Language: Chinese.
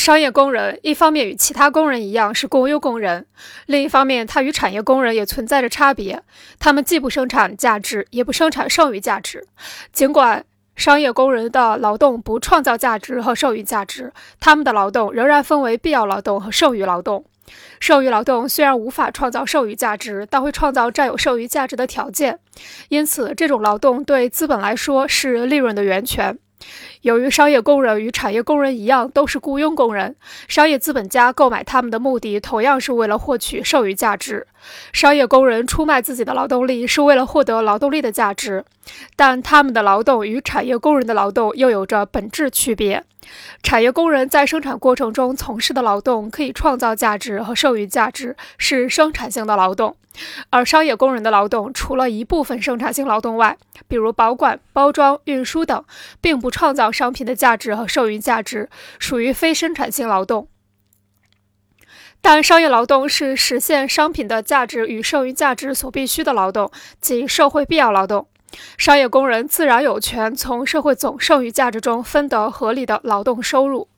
商业工人一方面与其他工人一样是雇佣工人，另一方面他与产业工人也存在着差别。他们既不生产价值，也不生产剩余价值。尽管商业工人的劳动不创造价值和剩余价值，他们的劳动仍然分为必要劳动和剩余劳动。剩余劳动虽然无法创造剩余价值，但会创造占有剩余价值的条件。因此，这种劳动对资本来说是利润的源泉。由于商业工人与产业工人一样都是雇佣工人，商业资本家购买他们的目的同样是为了获取剩余价值。商业工人出卖自己的劳动力是为了获得劳动力的价值，但他们的劳动与产业工人的劳动又有着本质区别。产业工人在生产过程中从事的劳动可以创造价值和剩余价值，是生产性的劳动；而商业工人的劳动除了一部分生产性劳动外，比如保管、包装、运输等，并不创造商品的价值和剩余价值，属于非生产性劳动。但商业劳动是实现商品的价值与剩余价值所必须的劳动，即社会必要劳动。商业工人自然有权从社会总剩余价值中分得合理的劳动收入。